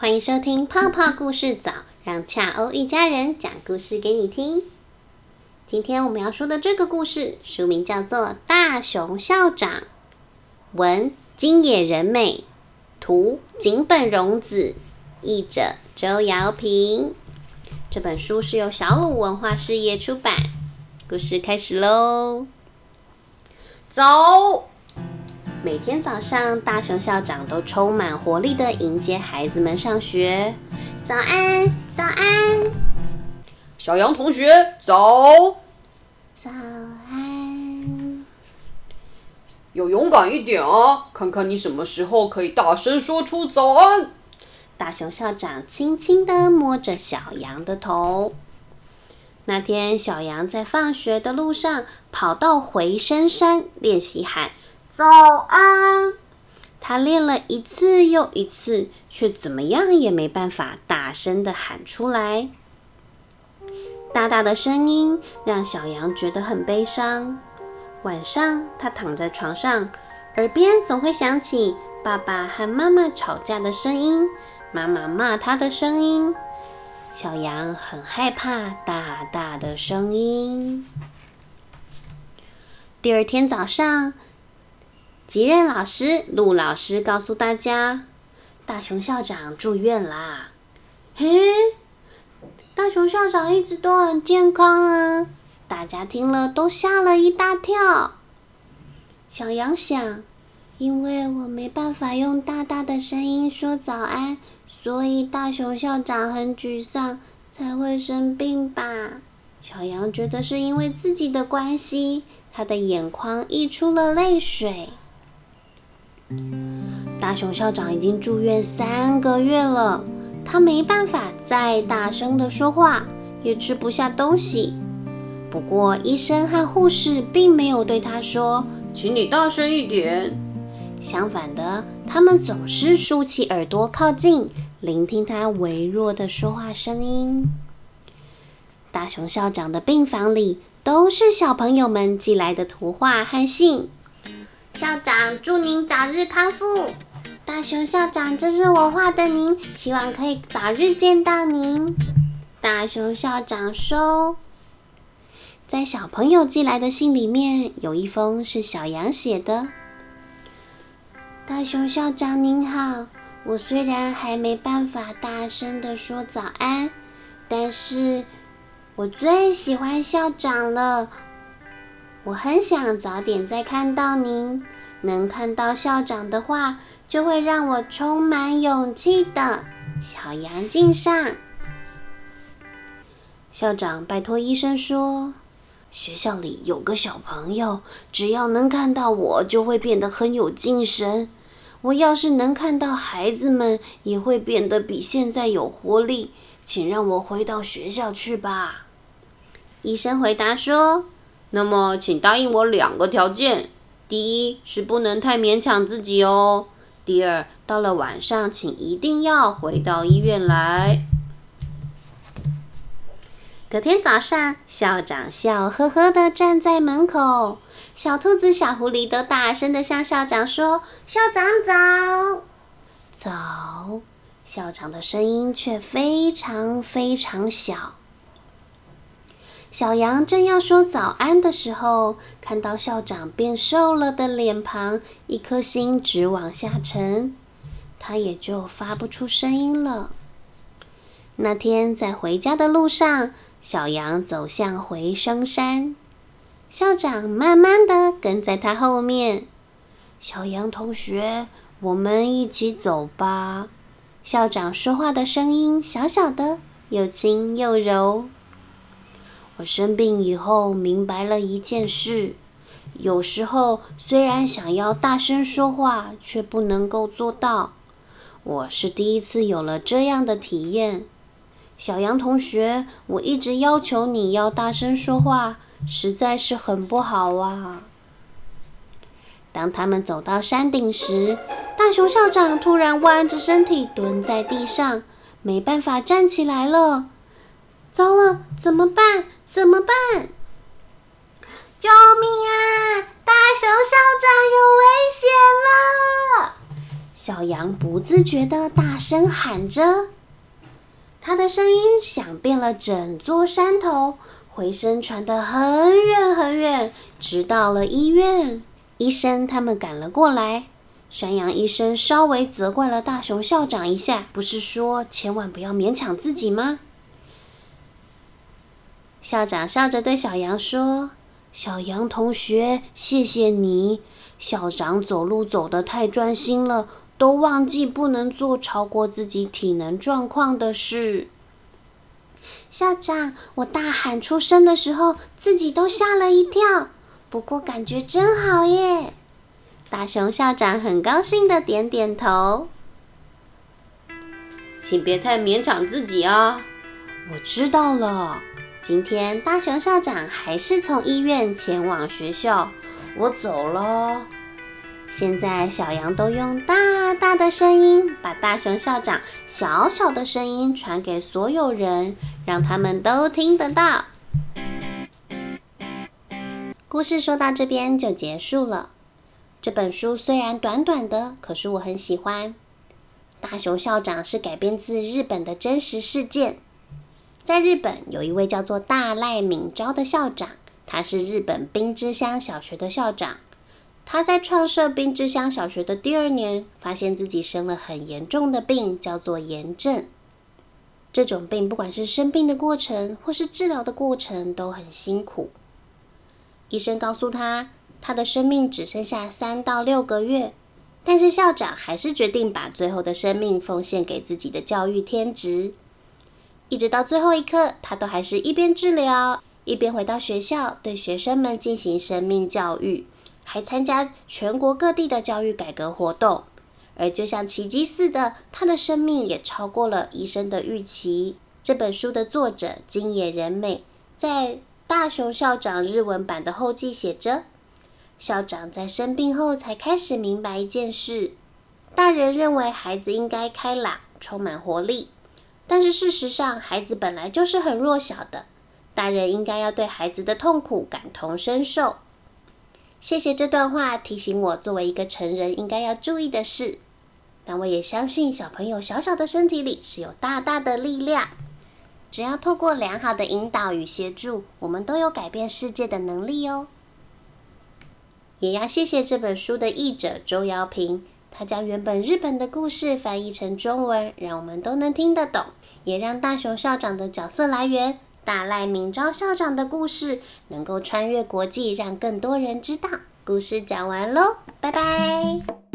欢迎收听泡泡故事早，让恰欧一家人讲故事给你听。今天我们要说的这个故事，书名叫做《大熊校长》，文金野仁美，图井本荣子，译者周瑶平。这本书是由小鲁文化事业出版。故事开始喽！走。每天早上，大熊校长都充满活力的迎接孩子们上学。早安，早安，小羊同学早。早安。要勇敢一点啊！看看你什么时候可以大声说出早安。大熊校长轻轻的摸着小羊的头。那天，小羊在放学的路上跑到回声山练习喊。早安！他练了一次又一次，却怎么样也没办法大声的喊出来。大大的声音让小羊觉得很悲伤。晚上，他躺在床上，耳边总会响起爸爸和妈妈吵架的声音，妈妈骂他的声音。小羊很害怕大大的声音。第二天早上。吉任老师、陆老师告诉大家，大熊校长住院啦。嘿，大熊校长一直都很健康啊！大家听了都吓了一大跳。小羊想，因为我没办法用大大的声音说早安，所以大熊校长很沮丧，才会生病吧？小羊觉得是因为自己的关系，他的眼眶溢出了泪水。大熊校长已经住院三个月了，他没办法再大声的说话，也吃不下东西。不过，医生和护士并没有对他说：“请你大声一点。”相反的，他们总是竖起耳朵靠近，聆听他微弱的说话声音。大熊校长的病房里都是小朋友们寄来的图画和信。校长，祝您早日康复。大熊校长，这是我画的您，希望可以早日见到您。大熊校长收。在小朋友寄来的信里面，有一封是小羊写的。大熊校长您好，我虽然还没办法大声的说早安，但是我最喜欢校长了。我很想早点再看到您，能看到校长的话，就会让我充满勇气的。小羊敬上。校长拜托医生说，学校里有个小朋友，只要能看到我，就会变得很有精神。我要是能看到孩子们，也会变得比现在有活力。请让我回到学校去吧。医生回答说。那么，请答应我两个条件：第一是不能太勉强自己哦；第二，到了晚上，请一定要回到医院来。隔天早上，校长笑呵呵的站在门口，小兔子、小狐狸都大声的向校长说：“校长早，早！”校长的声音却非常非常小。小羊正要说早安的时候，看到校长变瘦了的脸庞，一颗心直往下沉，他也就发不出声音了。那天在回家的路上，小羊走向回声山，校长慢慢的跟在他后面。小羊同学，我们一起走吧。校长说话的声音小小的，又轻又柔。我生病以后，明白了一件事：有时候虽然想要大声说话，却不能够做到。我是第一次有了这样的体验。小杨同学，我一直要求你要大声说话，实在是很不好啊。当他们走到山顶时，大熊校长突然弯着身体蹲在地上，没办法站起来了。糟了，怎么办？怎么办？救命啊！大熊校长有危险了！小羊不自觉地大声喊着，他的声音响遍了整座山头，回声传得很远很远，直到了医院。医生他们赶了过来。山羊医生稍微责怪了大熊校长一下，不是说千万不要勉强自己吗？校长笑着对小羊说：“小羊同学，谢谢你。校长走路走得太专心了，都忘记不能做超过自己体能状况的事。”校长，我大喊出声的时候，自己都吓了一跳。不过感觉真好耶！大熊校长很高兴的点点头，请别太勉强自己啊！我知道了。今天大熊校长还是从医院前往学校，我走了。现在小羊都用大大的声音把大熊校长小小的声音传给所有人，让他们都听得到。故事说到这边就结束了。这本书虽然短短的，可是我很喜欢。大熊校长是改编自日本的真实事件。在日本，有一位叫做大赖敏昭的校长，他是日本滨之乡小学的校长。他在创设滨之乡小学的第二年，发现自己生了很严重的病，叫做炎症。这种病不管是生病的过程，或是治疗的过程，都很辛苦。医生告诉他。他的生命只剩下三到六个月，但是校长还是决定把最后的生命奉献给自己的教育天职。一直到最后一刻，他都还是一边治疗，一边回到学校对学生们进行生命教育，还参加全国各地的教育改革活动。而就像奇迹似的，他的生命也超过了医生的预期。这本书的作者金野仁美在大熊校长日文版的后记写着。校长在生病后才开始明白一件事：大人认为孩子应该开朗、充满活力，但是事实上，孩子本来就是很弱小的。大人应该要对孩子的痛苦感同身受。谢谢这段话提醒我，作为一个成人应该要注意的事。但我也相信，小朋友小小的身体里是有大大的力量。只要透过良好的引导与协助，我们都有改变世界的能力哦。也要谢谢这本书的译者周瑶平，他将原本日本的故事翻译成中文，让我们都能听得懂，也让大雄校长的角色来源大赖明昭校长的故事能够穿越国际，让更多人知道。故事讲完喽，拜拜。